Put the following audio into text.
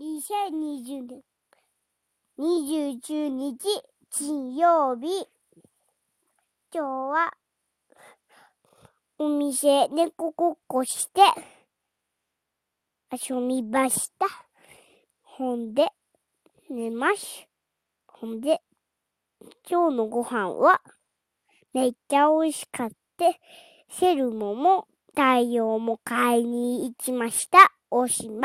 2020年29日金曜日。今日はお店猫ごっこして遊びました。ほんで寝ます。ほんで今日のご飯はめっちゃ美味しかった。セルモも太陽も買いに行きました。おしまい。